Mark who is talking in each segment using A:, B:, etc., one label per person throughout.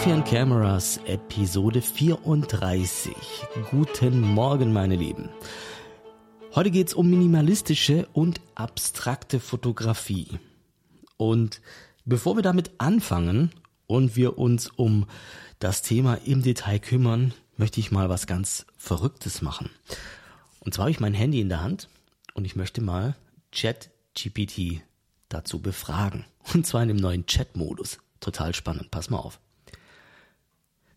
A: Coffee and Cameras, Episode 34. Guten Morgen, meine Lieben. Heute geht's um minimalistische und abstrakte Fotografie. Und bevor wir damit anfangen und wir uns um das Thema im Detail kümmern, möchte ich mal was ganz Verrücktes machen. Und zwar habe ich mein Handy in der Hand und ich möchte mal ChatGPT dazu befragen. Und zwar in dem neuen Chat-Modus. Total spannend. Pass mal auf.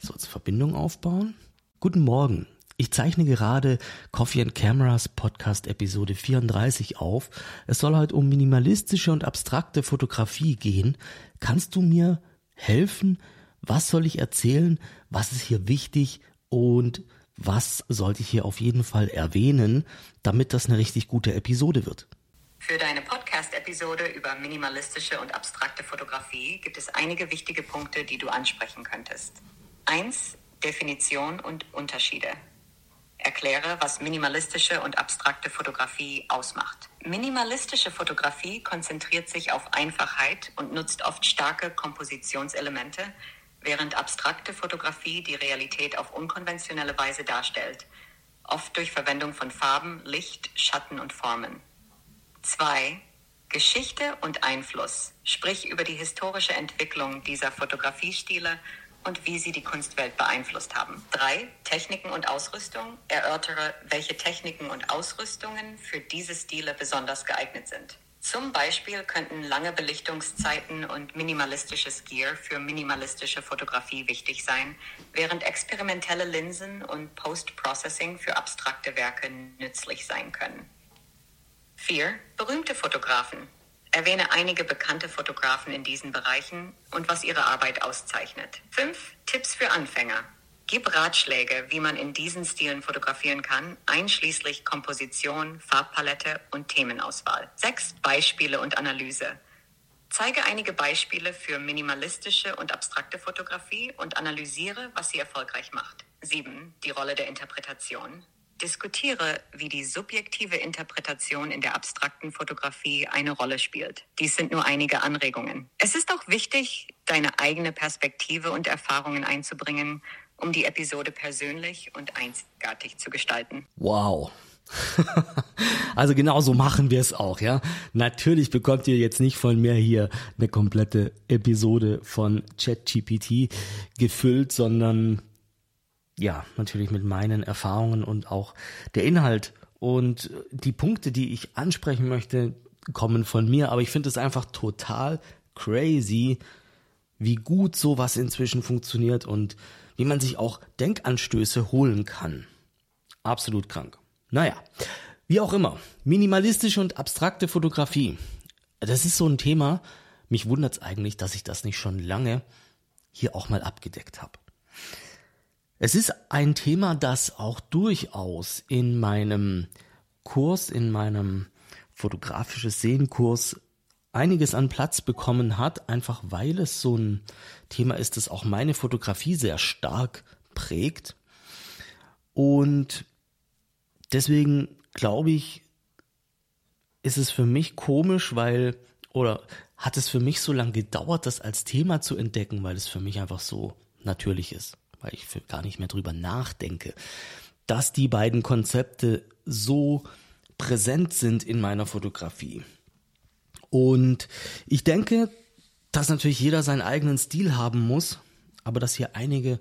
A: So, jetzt Verbindung aufbauen. Guten Morgen. Ich zeichne gerade Coffee and Cameras Podcast Episode 34 auf. Es soll heute um minimalistische und abstrakte Fotografie gehen. Kannst du mir helfen? Was soll ich erzählen? Was ist hier wichtig? Und was sollte ich hier auf jeden Fall erwähnen, damit das eine richtig gute Episode wird?
B: Für deine Podcast-Episode über minimalistische und abstrakte Fotografie gibt es einige wichtige Punkte, die du ansprechen könntest. 1. Definition und Unterschiede. Erkläre, was minimalistische und abstrakte Fotografie ausmacht. Minimalistische Fotografie konzentriert sich auf Einfachheit und nutzt oft starke Kompositionselemente, während abstrakte Fotografie die Realität auf unkonventionelle Weise darstellt, oft durch Verwendung von Farben, Licht, Schatten und Formen. 2. Geschichte und Einfluss. Sprich über die historische Entwicklung dieser Fotografiestile und wie sie die Kunstwelt beeinflusst haben. Drei, Techniken und Ausrüstung. Erörtere, welche Techniken und Ausrüstungen für diese Stile besonders geeignet sind. Zum Beispiel könnten lange Belichtungszeiten und minimalistisches Gear für minimalistische Fotografie wichtig sein, während experimentelle Linsen und Post-Processing für abstrakte Werke nützlich sein können. 4. Berühmte Fotografen. Erwähne einige bekannte Fotografen in diesen Bereichen und was ihre Arbeit auszeichnet. 5. Tipps für Anfänger. Gib Ratschläge, wie man in diesen Stilen fotografieren kann, einschließlich Komposition, Farbpalette und Themenauswahl. 6. Beispiele und Analyse. Zeige einige Beispiele für minimalistische und abstrakte Fotografie und analysiere, was sie erfolgreich macht. 7. Die Rolle der Interpretation. Diskutiere, wie die subjektive Interpretation in der abstrakten Fotografie eine Rolle spielt. Dies sind nur einige Anregungen. Es ist auch wichtig, deine eigene Perspektive und Erfahrungen einzubringen, um die Episode persönlich und einzigartig zu gestalten.
A: Wow. also genau so machen wir es auch, ja. Natürlich bekommt ihr jetzt nicht von mir hier eine komplette Episode von ChatGPT gefüllt, sondern ja, natürlich mit meinen Erfahrungen und auch der Inhalt und die Punkte, die ich ansprechen möchte, kommen von mir, aber ich finde es einfach total crazy, wie gut sowas inzwischen funktioniert und wie man sich auch Denkanstöße holen kann. Absolut krank. Naja, wie auch immer, minimalistische und abstrakte Fotografie. Das ist so ein Thema, mich wundert es eigentlich, dass ich das nicht schon lange hier auch mal abgedeckt habe. Es ist ein Thema, das auch durchaus in meinem Kurs, in meinem fotografisches Sehen-Kurs einiges an Platz bekommen hat, einfach weil es so ein Thema ist, das auch meine Fotografie sehr stark prägt. Und deswegen glaube ich, ist es für mich komisch, weil, oder hat es für mich so lange gedauert, das als Thema zu entdecken, weil es für mich einfach so natürlich ist weil ich gar nicht mehr drüber nachdenke, dass die beiden Konzepte so präsent sind in meiner Fotografie. Und ich denke, dass natürlich jeder seinen eigenen Stil haben muss, aber dass hier einige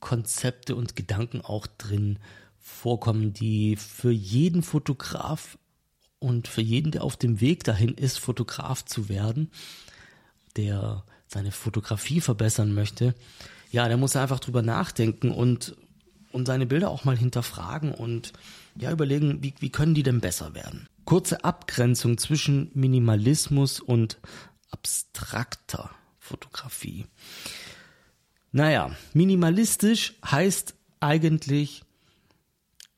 A: Konzepte und Gedanken auch drin vorkommen, die für jeden Fotograf und für jeden, der auf dem Weg dahin ist, Fotograf zu werden, der seine Fotografie verbessern möchte, ja, der muss einfach drüber nachdenken und, und seine Bilder auch mal hinterfragen und ja, überlegen, wie, wie können die denn besser werden? Kurze Abgrenzung zwischen Minimalismus und abstrakter Fotografie. Naja, minimalistisch heißt eigentlich,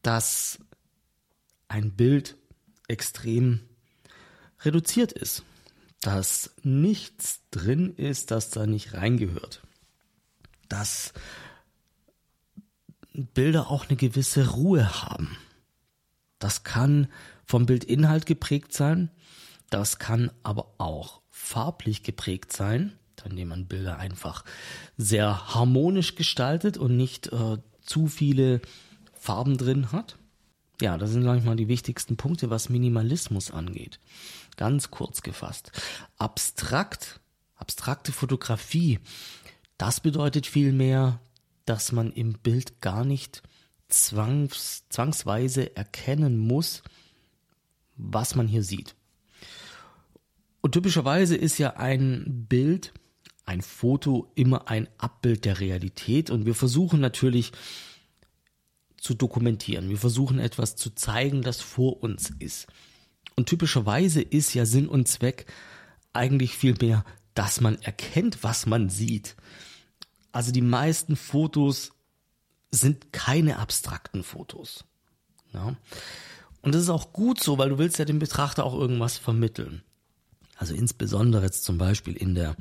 A: dass ein Bild extrem reduziert ist, dass nichts drin ist, das da nicht reingehört dass Bilder auch eine gewisse Ruhe haben. Das kann vom Bildinhalt geprägt sein, das kann aber auch farblich geprägt sein. indem man Bilder einfach sehr harmonisch gestaltet und nicht äh, zu viele Farben drin hat. Ja, das sind, glaube ich, mal die wichtigsten Punkte, was Minimalismus angeht. Ganz kurz gefasst. Abstrakt, abstrakte Fotografie, das bedeutet vielmehr, dass man im Bild gar nicht zwangs, zwangsweise erkennen muss, was man hier sieht. Und typischerweise ist ja ein Bild, ein Foto immer ein Abbild der Realität und wir versuchen natürlich zu dokumentieren. Wir versuchen etwas zu zeigen, das vor uns ist. Und typischerweise ist ja Sinn und Zweck eigentlich viel mehr, dass man erkennt, was man sieht. Also die meisten Fotos sind keine abstrakten Fotos. Ja. Und das ist auch gut so, weil du willst ja dem Betrachter auch irgendwas vermitteln. Also insbesondere jetzt zum Beispiel in der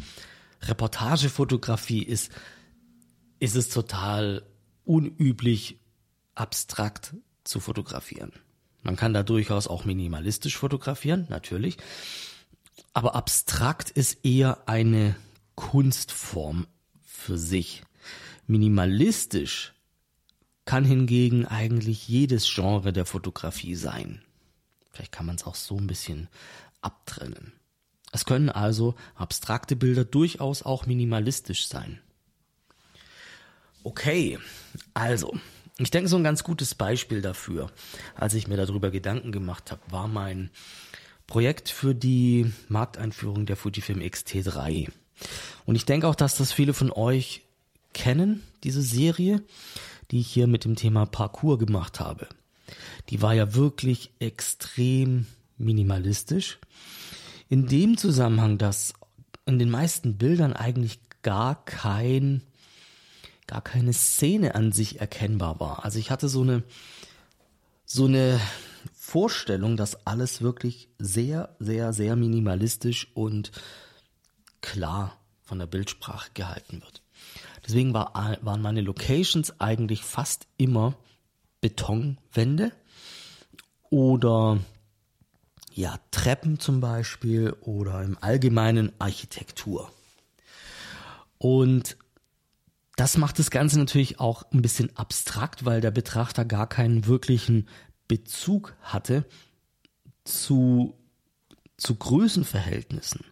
A: Reportagefotografie ist, ist es total unüblich, abstrakt zu fotografieren. Man kann da durchaus auch minimalistisch fotografieren, natürlich. Aber abstrakt ist eher eine Kunstform für sich. Minimalistisch kann hingegen eigentlich jedes Genre der Fotografie sein. Vielleicht kann man es auch so ein bisschen abtrennen. Es können also abstrakte Bilder durchaus auch minimalistisch sein. Okay, also, ich denke, so ein ganz gutes Beispiel dafür, als ich mir darüber Gedanken gemacht habe, war mein Projekt für die Markteinführung der Fujifilm X-T3. Und ich denke auch, dass das viele von euch kennen, diese Serie, die ich hier mit dem Thema Parcours gemacht habe. Die war ja wirklich extrem minimalistisch. In dem Zusammenhang, dass in den meisten Bildern eigentlich gar kein, gar keine Szene an sich erkennbar war. Also ich hatte so eine, so eine Vorstellung, dass alles wirklich sehr, sehr, sehr minimalistisch und klar von der Bildsprache gehalten wird. Deswegen war, waren meine Locations eigentlich fast immer Betonwände oder ja, Treppen zum Beispiel oder im Allgemeinen Architektur. Und das macht das Ganze natürlich auch ein bisschen abstrakt, weil der Betrachter gar keinen wirklichen Bezug hatte zu, zu Größenverhältnissen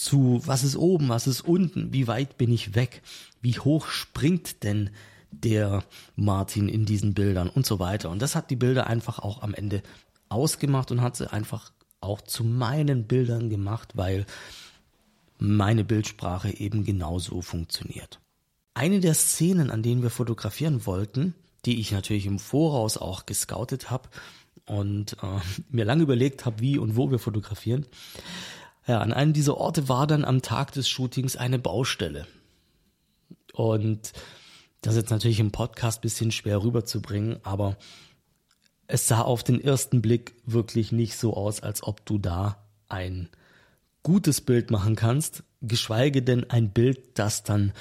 A: zu was ist oben, was ist unten, wie weit bin ich weg, wie hoch springt denn der Martin in diesen Bildern und so weiter. Und das hat die Bilder einfach auch am Ende ausgemacht und hat sie einfach auch zu meinen Bildern gemacht, weil meine Bildsprache eben genauso funktioniert. Eine der Szenen, an denen wir fotografieren wollten, die ich natürlich im Voraus auch gescoutet habe und äh, mir lange überlegt habe, wie und wo wir fotografieren, ja, an einem dieser Orte war dann am Tag des Shootings eine Baustelle. Und das ist jetzt natürlich im Podcast bisschen schwer rüberzubringen, aber es sah auf den ersten Blick wirklich nicht so aus, als ob du da ein gutes Bild machen kannst, geschweige denn ein Bild, das dann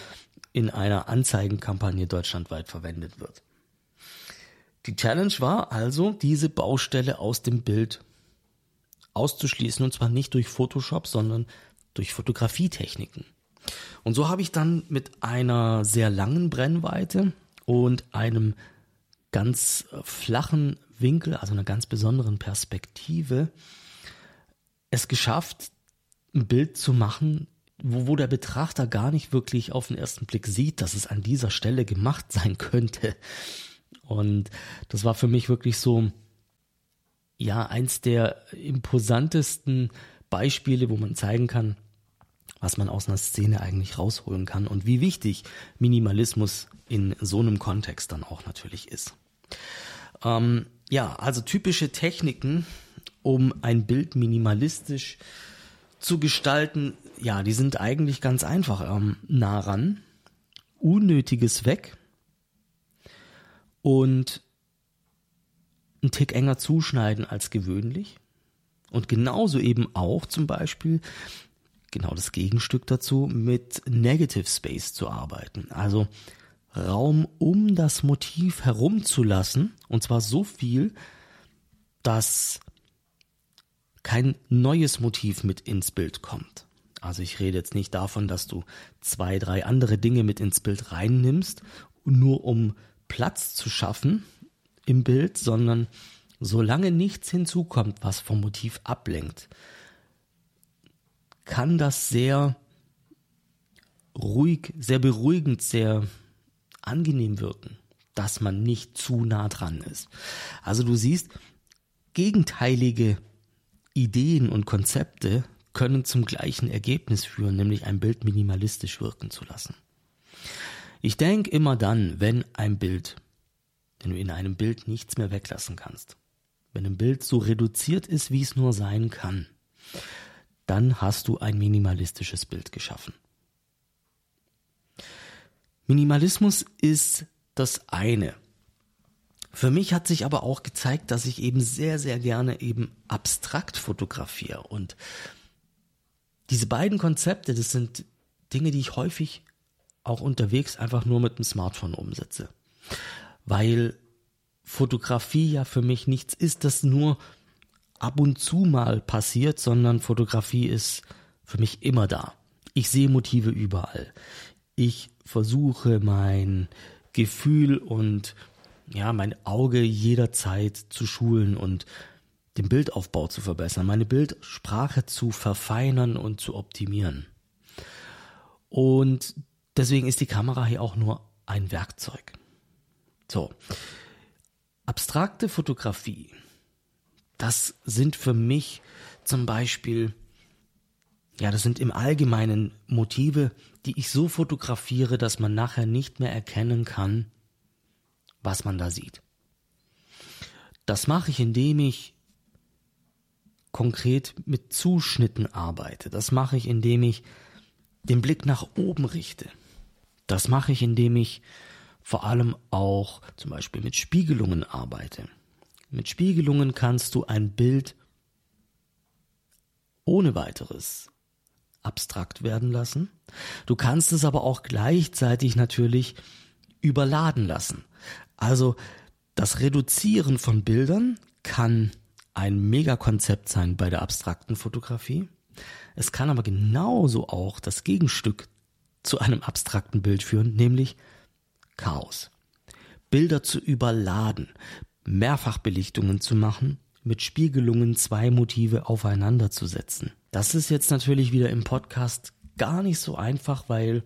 A: in einer Anzeigenkampagne deutschlandweit verwendet wird. Die Challenge war also, diese Baustelle aus dem Bild auszuschließen und zwar nicht durch Photoshop, sondern durch Fotografietechniken. Und so habe ich dann mit einer sehr langen Brennweite und einem ganz flachen Winkel, also einer ganz besonderen Perspektive, es geschafft, ein Bild zu machen, wo, wo der Betrachter gar nicht wirklich auf den ersten Blick sieht, dass es an dieser Stelle gemacht sein könnte. Und das war für mich wirklich so ja eins der imposantesten Beispiele, wo man zeigen kann, was man aus einer Szene eigentlich rausholen kann und wie wichtig Minimalismus in so einem Kontext dann auch natürlich ist. Ähm, ja, also typische Techniken, um ein Bild minimalistisch zu gestalten, ja, die sind eigentlich ganz einfach. Ähm, nah ran, Unnötiges weg und einen Tick enger zuschneiden als gewöhnlich. Und genauso eben auch zum Beispiel, genau das Gegenstück dazu, mit Negative Space zu arbeiten. Also Raum um das Motiv herumzulassen. Und zwar so viel, dass kein neues Motiv mit ins Bild kommt. Also ich rede jetzt nicht davon, dass du zwei, drei andere Dinge mit ins Bild reinnimmst, nur um Platz zu schaffen im Bild, sondern solange nichts hinzukommt, was vom Motiv ablenkt, kann das sehr ruhig, sehr beruhigend, sehr angenehm wirken, dass man nicht zu nah dran ist. Also du siehst, gegenteilige Ideen und Konzepte können zum gleichen Ergebnis führen, nämlich ein Bild minimalistisch wirken zu lassen. Ich denke immer dann, wenn ein Bild, wenn du in einem Bild nichts mehr weglassen kannst, wenn ein Bild so reduziert ist, wie es nur sein kann, dann hast du ein minimalistisches Bild geschaffen. Minimalismus ist das eine. Für mich hat sich aber auch gezeigt, dass ich eben sehr, sehr gerne eben abstrakt fotografiere. Und diese beiden Konzepte, das sind Dinge, die ich häufig auch unterwegs einfach nur mit dem Smartphone umsetze. Weil Fotografie ja für mich nichts ist, das nur ab und zu mal passiert, sondern Fotografie ist für mich immer da. Ich sehe Motive überall. Ich versuche mein Gefühl und ja, mein Auge jederzeit zu schulen und den Bildaufbau zu verbessern, meine Bildsprache zu verfeinern und zu optimieren. Und deswegen ist die Kamera hier auch nur ein Werkzeug. So. Abstrakte Fotografie das sind für mich zum Beispiel, ja, das sind im Allgemeinen Motive, die ich so fotografiere, dass man nachher nicht mehr erkennen kann, was man da sieht. Das mache ich, indem ich konkret mit Zuschnitten arbeite. Das mache ich, indem ich den Blick nach oben richte. Das mache ich, indem ich vor allem auch zum Beispiel mit Spiegelungen arbeite. Mit Spiegelungen kannst du ein Bild ohne weiteres abstrakt werden lassen. Du kannst es aber auch gleichzeitig natürlich überladen lassen. Also das Reduzieren von Bildern kann ein Megakonzept sein bei der abstrakten Fotografie. Es kann aber genauso auch das Gegenstück zu einem abstrakten Bild führen, nämlich Chaos. Bilder zu überladen, Mehrfachbelichtungen zu machen, mit Spiegelungen zwei Motive aufeinander zu setzen. Das ist jetzt natürlich wieder im Podcast gar nicht so einfach, weil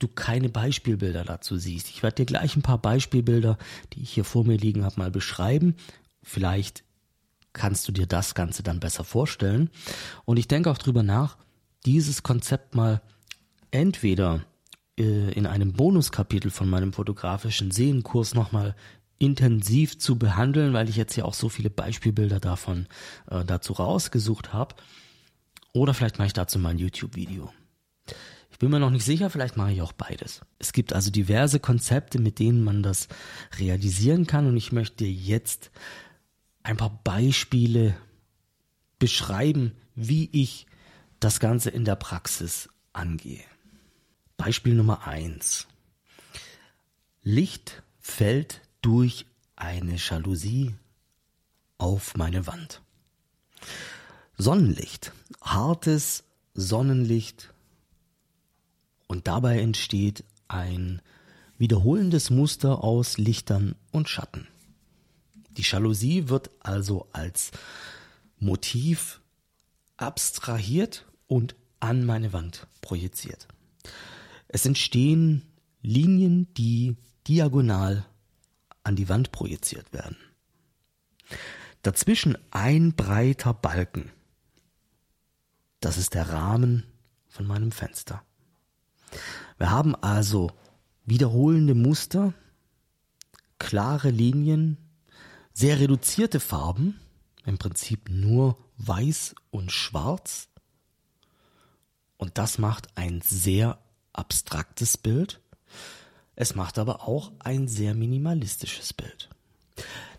A: du keine Beispielbilder dazu siehst. Ich werde dir gleich ein paar Beispielbilder, die ich hier vor mir liegen habe, mal beschreiben. Vielleicht kannst du dir das Ganze dann besser vorstellen. Und ich denke auch drüber nach, dieses Konzept mal entweder in einem Bonuskapitel von meinem fotografischen Seenkurs nochmal intensiv zu behandeln, weil ich jetzt ja auch so viele Beispielbilder davon äh, dazu rausgesucht habe. Oder vielleicht mache ich dazu mal ein YouTube-Video. Ich bin mir noch nicht sicher, vielleicht mache ich auch beides. Es gibt also diverse Konzepte, mit denen man das realisieren kann und ich möchte jetzt ein paar Beispiele beschreiben, wie ich das Ganze in der Praxis angehe. Beispiel Nummer eins: Licht fällt durch eine Jalousie auf meine Wand. Sonnenlicht, hartes Sonnenlicht und dabei entsteht ein wiederholendes Muster aus Lichtern und Schatten. Die Jalousie wird also als Motiv abstrahiert und an meine Wand projiziert. Es entstehen Linien, die diagonal an die Wand projiziert werden. Dazwischen ein breiter Balken. Das ist der Rahmen von meinem Fenster. Wir haben also wiederholende Muster, klare Linien, sehr reduzierte Farben, im Prinzip nur weiß und schwarz. Und das macht ein sehr abstraktes Bild, es macht aber auch ein sehr minimalistisches Bild.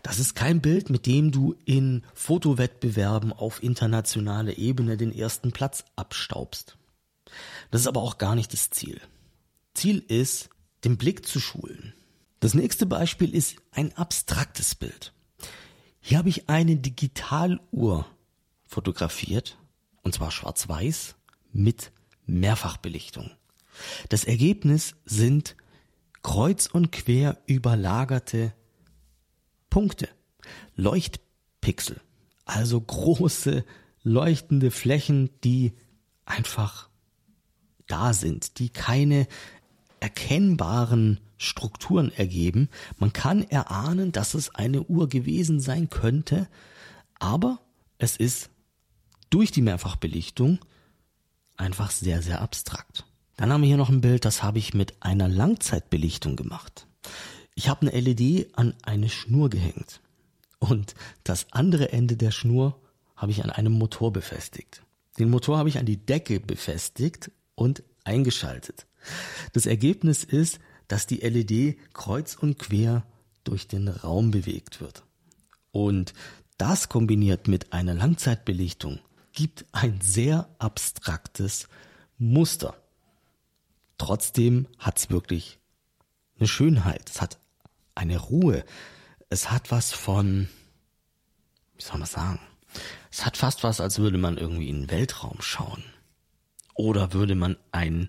A: Das ist kein Bild, mit dem du in Fotowettbewerben auf internationaler Ebene den ersten Platz abstaubst. Das ist aber auch gar nicht das Ziel. Ziel ist, den Blick zu schulen. Das nächste Beispiel ist ein abstraktes Bild. Hier habe ich eine Digitaluhr fotografiert, und zwar schwarz-weiß, mit Mehrfachbelichtung. Das Ergebnis sind kreuz und quer überlagerte Punkte, Leuchtpixel, also große leuchtende Flächen, die einfach da sind, die keine erkennbaren Strukturen ergeben. Man kann erahnen, dass es eine Uhr gewesen sein könnte, aber es ist durch die Mehrfachbelichtung einfach sehr, sehr abstrakt. Dann haben wir hier noch ein Bild, das habe ich mit einer Langzeitbelichtung gemacht. Ich habe eine LED an eine Schnur gehängt und das andere Ende der Schnur habe ich an einem Motor befestigt. Den Motor habe ich an die Decke befestigt und eingeschaltet. Das Ergebnis ist, dass die LED kreuz und quer durch den Raum bewegt wird. Und das kombiniert mit einer Langzeitbelichtung gibt ein sehr abstraktes Muster. Trotzdem hat es wirklich eine Schönheit. Es hat eine Ruhe. Es hat was von, wie soll man sagen? Es hat fast was, als würde man irgendwie in den Weltraum schauen. Oder würde man einen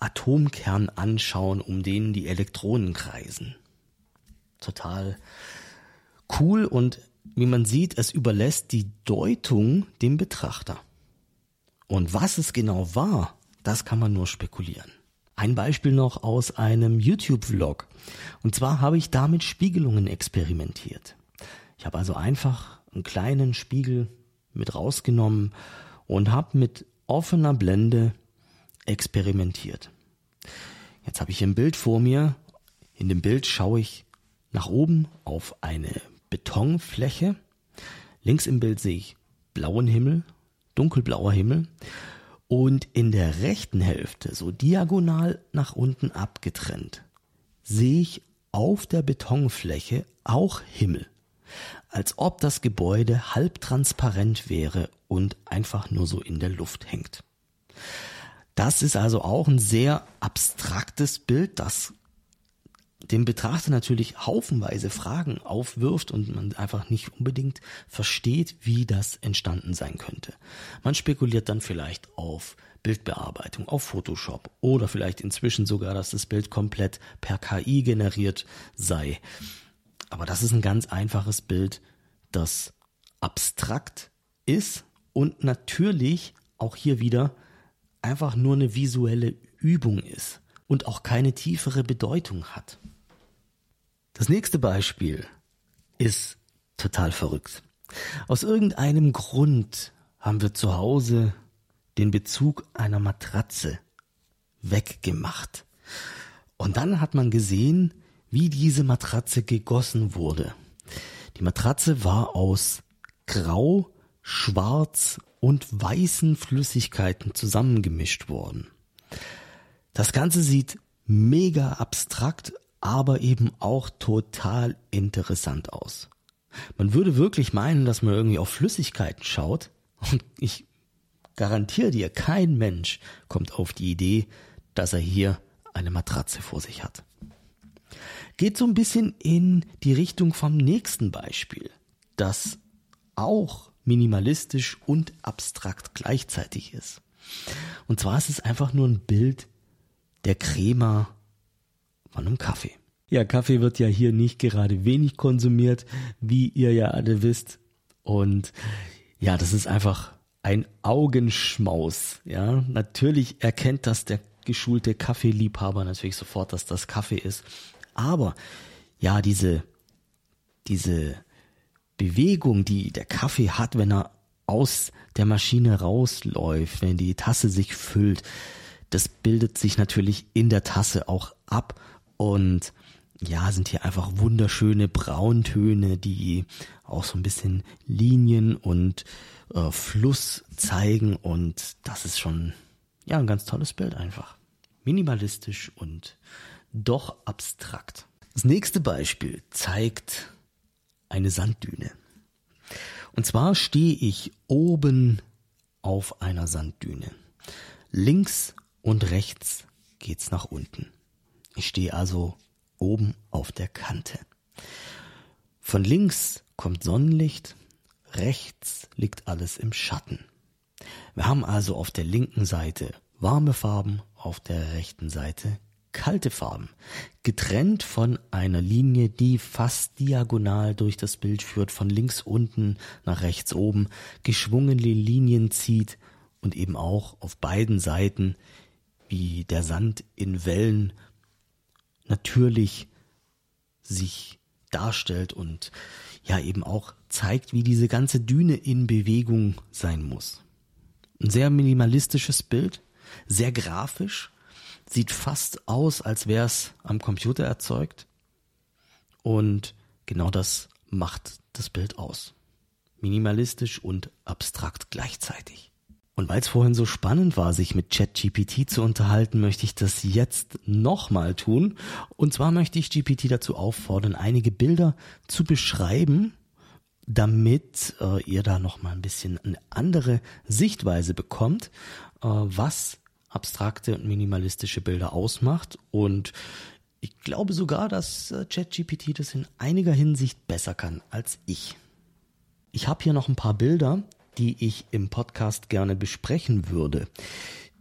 A: Atomkern anschauen, um den die Elektronen kreisen. Total cool und wie man sieht, es überlässt die Deutung dem Betrachter. Und was es genau war, das kann man nur spekulieren. Ein Beispiel noch aus einem YouTube-Vlog. Und zwar habe ich da mit Spiegelungen experimentiert. Ich habe also einfach einen kleinen Spiegel mit rausgenommen und habe mit offener Blende experimentiert. Jetzt habe ich ein Bild vor mir. In dem Bild schaue ich nach oben auf eine Betonfläche. Links im Bild sehe ich blauen Himmel, dunkelblauer Himmel. Und in der rechten Hälfte, so diagonal nach unten abgetrennt, sehe ich auf der Betonfläche auch Himmel. Als ob das Gebäude halbtransparent wäre und einfach nur so in der Luft hängt. Das ist also auch ein sehr abstraktes Bild, das dem Betrachter natürlich haufenweise Fragen aufwirft und man einfach nicht unbedingt versteht, wie das entstanden sein könnte. Man spekuliert dann vielleicht auf Bildbearbeitung, auf Photoshop oder vielleicht inzwischen sogar, dass das Bild komplett per KI generiert sei. Aber das ist ein ganz einfaches Bild, das abstrakt ist und natürlich auch hier wieder einfach nur eine visuelle Übung ist und auch keine tiefere Bedeutung hat. Das nächste Beispiel ist total verrückt. Aus irgendeinem Grund haben wir zu Hause den Bezug einer Matratze weggemacht. Und dann hat man gesehen, wie diese Matratze gegossen wurde. Die Matratze war aus grau, schwarz und weißen Flüssigkeiten zusammengemischt worden. Das Ganze sieht mega abstrakt, aber eben auch total interessant aus. Man würde wirklich meinen, dass man irgendwie auf Flüssigkeiten schaut und ich garantiere dir, kein Mensch kommt auf die Idee, dass er hier eine Matratze vor sich hat. Geht so ein bisschen in die Richtung vom nächsten Beispiel, das auch minimalistisch und abstrakt gleichzeitig ist. Und zwar ist es einfach nur ein Bild der Crema von einem Kaffee. Ja, Kaffee wird ja hier nicht gerade wenig konsumiert, wie ihr ja alle wisst. Und ja, das ist einfach ein Augenschmaus. Ja, natürlich erkennt das der geschulte Kaffeeliebhaber natürlich sofort, dass das Kaffee ist. Aber ja, diese, diese Bewegung, die der Kaffee hat, wenn er aus der Maschine rausläuft, wenn die Tasse sich füllt, das bildet sich natürlich in der Tasse auch ab und ja, sind hier einfach wunderschöne Brauntöne, die auch so ein bisschen Linien und äh, Fluss zeigen und das ist schon ja ein ganz tolles Bild einfach. Minimalistisch und doch abstrakt. Das nächste Beispiel zeigt eine Sanddüne. Und zwar stehe ich oben auf einer Sanddüne. Links und rechts geht's nach unten. Ich stehe also oben auf der Kante. Von links kommt Sonnenlicht, rechts liegt alles im Schatten. Wir haben also auf der linken Seite warme Farben, auf der rechten Seite kalte Farben, getrennt von einer Linie, die fast diagonal durch das Bild führt, von links unten nach rechts oben, geschwungene Linien zieht und eben auch auf beiden Seiten, wie der Sand in Wellen, natürlich sich darstellt und ja eben auch zeigt, wie diese ganze Düne in Bewegung sein muss. Ein sehr minimalistisches Bild, sehr grafisch, sieht fast aus, als wäre es am Computer erzeugt. Und genau das macht das Bild aus. Minimalistisch und abstrakt gleichzeitig. Und weil es vorhin so spannend war, sich mit ChatGPT zu unterhalten, möchte ich das jetzt nochmal tun. Und zwar möchte ich GPT dazu auffordern, einige Bilder zu beschreiben, damit äh, ihr da nochmal ein bisschen eine andere Sichtweise bekommt, äh, was abstrakte und minimalistische Bilder ausmacht. Und ich glaube sogar, dass äh, ChatGPT das in einiger Hinsicht besser kann als ich. Ich habe hier noch ein paar Bilder, die ich im Podcast gerne besprechen würde.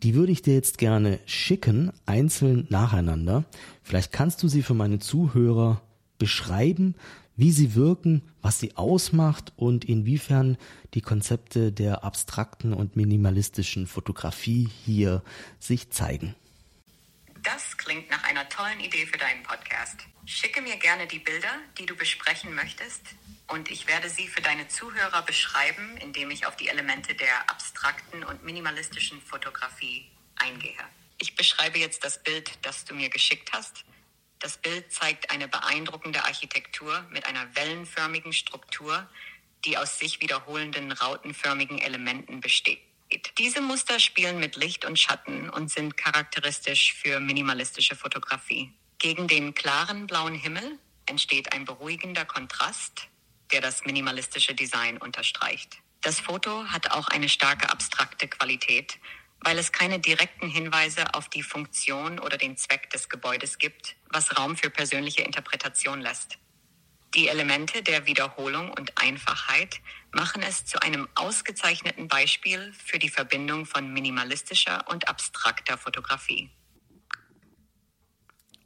A: Die würde ich dir jetzt gerne schicken, einzeln nacheinander. Vielleicht kannst du sie für meine Zuhörer beschreiben, wie sie wirken, was sie ausmacht und inwiefern die Konzepte der abstrakten und minimalistischen Fotografie hier sich zeigen.
B: Das klingt nach einer tollen Idee für deinen Podcast. Schicke mir gerne die Bilder, die du besprechen möchtest, und ich werde sie für deine Zuhörer beschreiben, indem ich auf die Elemente der abstrakten und minimalistischen Fotografie eingehe. Ich beschreibe jetzt das Bild, das du mir geschickt hast. Das Bild zeigt eine beeindruckende Architektur mit einer wellenförmigen Struktur, die aus sich wiederholenden rautenförmigen Elementen besteht. Diese Muster spielen mit Licht und Schatten und sind charakteristisch für minimalistische Fotografie. Gegen den klaren blauen Himmel entsteht ein beruhigender Kontrast, der das minimalistische Design unterstreicht. Das Foto hat auch eine starke abstrakte Qualität, weil es keine direkten Hinweise auf die Funktion oder den Zweck des Gebäudes gibt, was Raum für persönliche Interpretation lässt. Die Elemente der Wiederholung und Einfachheit machen es zu einem ausgezeichneten Beispiel für die Verbindung von minimalistischer und abstrakter Fotografie.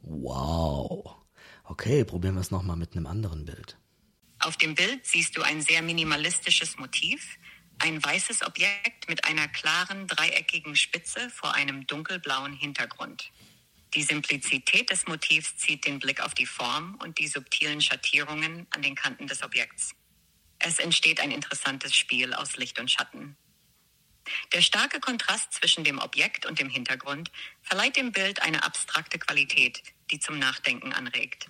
A: Wow. Okay, probieren wir es nochmal mit einem anderen Bild.
B: Auf dem Bild siehst du ein sehr minimalistisches Motiv, ein weißes Objekt mit einer klaren dreieckigen Spitze vor einem dunkelblauen Hintergrund. Die Simplizität des Motivs zieht den Blick auf die Form und die subtilen Schattierungen an den Kanten des Objekts. Es entsteht ein interessantes Spiel aus Licht und Schatten. Der starke Kontrast zwischen dem Objekt und dem Hintergrund verleiht dem Bild eine abstrakte Qualität, die zum Nachdenken anregt.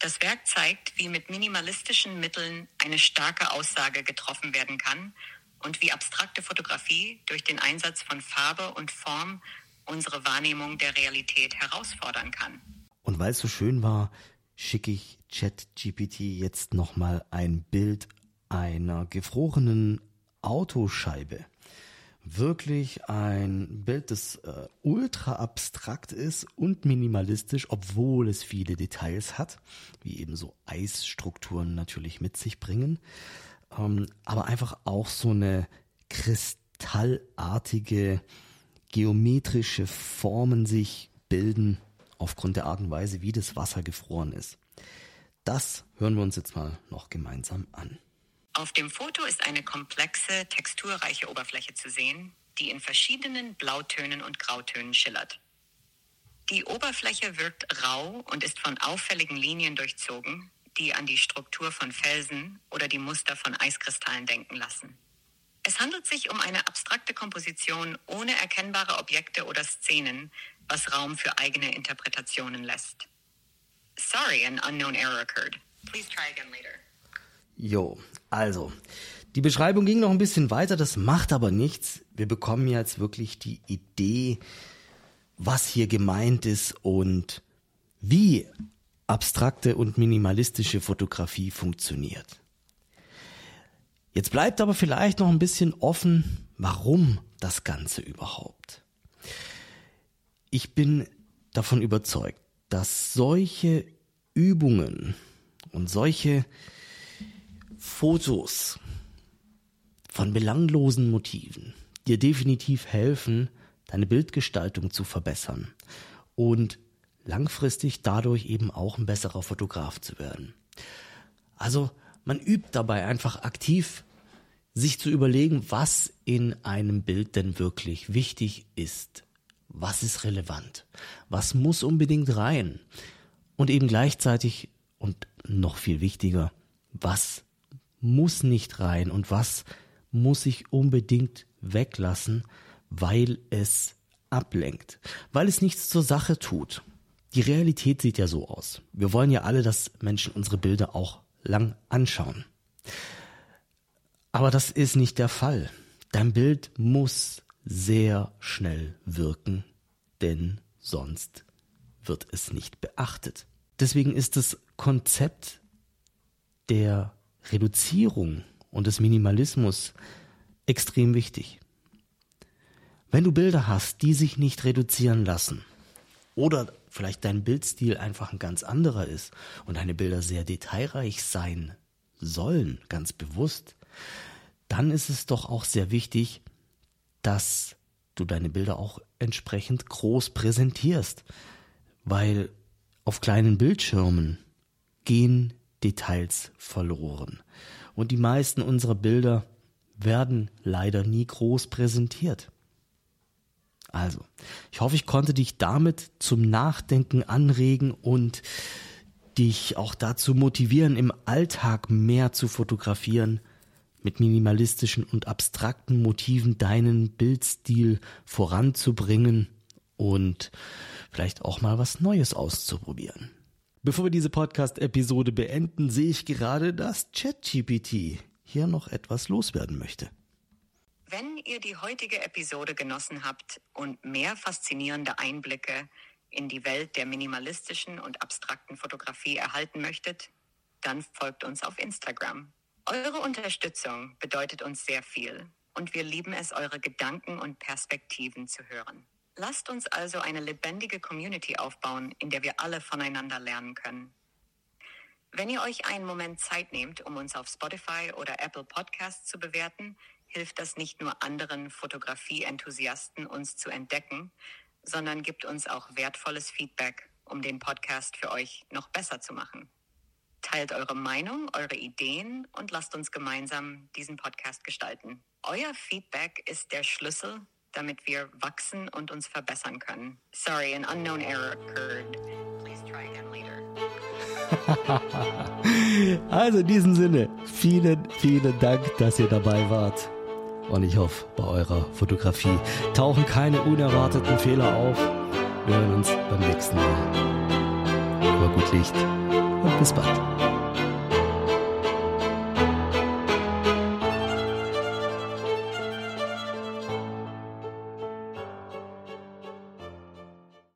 B: Das Werk zeigt, wie mit minimalistischen Mitteln eine starke Aussage getroffen werden kann und wie abstrakte Fotografie durch den Einsatz von Farbe und Form unsere Wahrnehmung der Realität herausfordern kann.
A: Und weil es so schön war, schicke ich ChatGPT jetzt nochmal ein Bild einer gefrorenen Autoscheibe. Wirklich ein Bild, das äh, ultra abstrakt ist und minimalistisch, obwohl es viele Details hat, wie eben so Eisstrukturen natürlich mit sich bringen. Ähm, aber einfach auch so eine kristallartige geometrische Formen sich bilden aufgrund der Art und Weise, wie das Wasser gefroren ist. Das hören wir uns jetzt mal noch gemeinsam an.
B: Auf dem Foto ist eine komplexe, texturreiche Oberfläche zu sehen, die in verschiedenen Blautönen und Grautönen schillert. Die Oberfläche wirkt rau und ist von auffälligen Linien durchzogen, die an die Struktur von Felsen oder die Muster von Eiskristallen denken lassen. Es handelt sich um eine abstrakte Komposition ohne erkennbare Objekte oder Szenen, was Raum für eigene Interpretationen lässt. Sorry, an unknown error occurred. Please try again later.
A: Jo, also, die Beschreibung ging noch ein bisschen weiter, das macht aber nichts. Wir bekommen jetzt wirklich die Idee, was hier gemeint ist und wie abstrakte und minimalistische Fotografie funktioniert. Jetzt bleibt aber vielleicht noch ein bisschen offen, warum das Ganze überhaupt. Ich bin davon überzeugt, dass solche Übungen und solche Fotos von belanglosen Motiven, dir definitiv helfen, deine Bildgestaltung zu verbessern und langfristig dadurch eben auch ein besserer Fotograf zu werden. Also man übt dabei einfach aktiv, sich zu überlegen, was in einem Bild denn wirklich wichtig ist. Was ist relevant? Was muss unbedingt rein? Und eben gleichzeitig und noch viel wichtiger, was muss nicht rein und was muss ich unbedingt weglassen, weil es ablenkt, weil es nichts zur Sache tut. Die Realität sieht ja so aus. Wir wollen ja alle, dass Menschen unsere Bilder auch lang anschauen. Aber das ist nicht der Fall. Dein Bild muss sehr schnell wirken, denn sonst wird es nicht beachtet. Deswegen ist das Konzept der Reduzierung und des Minimalismus extrem wichtig. Wenn du Bilder hast, die sich nicht reduzieren lassen, oder vielleicht dein Bildstil einfach ein ganz anderer ist und deine Bilder sehr detailreich sein sollen, ganz bewusst, dann ist es doch auch sehr wichtig, dass du deine Bilder auch entsprechend groß präsentierst, weil auf kleinen Bildschirmen gehen Details verloren. Und die meisten unserer Bilder werden leider nie groß präsentiert. Also, ich hoffe, ich konnte dich damit zum Nachdenken anregen und dich auch dazu motivieren, im Alltag mehr zu fotografieren, mit minimalistischen und abstrakten Motiven deinen Bildstil voranzubringen und vielleicht auch mal was Neues auszuprobieren. Bevor wir diese Podcast-Episode beenden, sehe ich gerade, dass ChatGPT hier noch etwas loswerden möchte.
B: Wenn ihr die heutige Episode genossen habt und mehr faszinierende Einblicke in die Welt der minimalistischen und abstrakten Fotografie erhalten möchtet, dann folgt uns auf Instagram. Eure Unterstützung bedeutet uns sehr viel und wir lieben es, eure Gedanken und Perspektiven zu hören. Lasst uns also eine lebendige Community aufbauen, in der wir alle voneinander lernen können. Wenn ihr euch einen Moment Zeit nehmt, um uns auf Spotify oder Apple Podcasts zu bewerten, hilft das nicht nur anderen Fotografie-Enthusiasten, uns zu entdecken, sondern gibt uns auch wertvolles Feedback, um den Podcast für euch noch besser zu machen. Teilt eure Meinung, eure Ideen und lasst uns gemeinsam diesen Podcast gestalten. Euer Feedback ist der Schlüssel, damit wir wachsen und uns verbessern können. Sorry, an unknown error occurred. Please try again later.
A: also in diesem Sinne, vielen, vielen Dank, dass ihr dabei wart. Und ich hoffe, bei eurer Fotografie tauchen keine unerwarteten Fehler auf. Wir hören uns beim nächsten Mal. Über gut Licht und bis bald.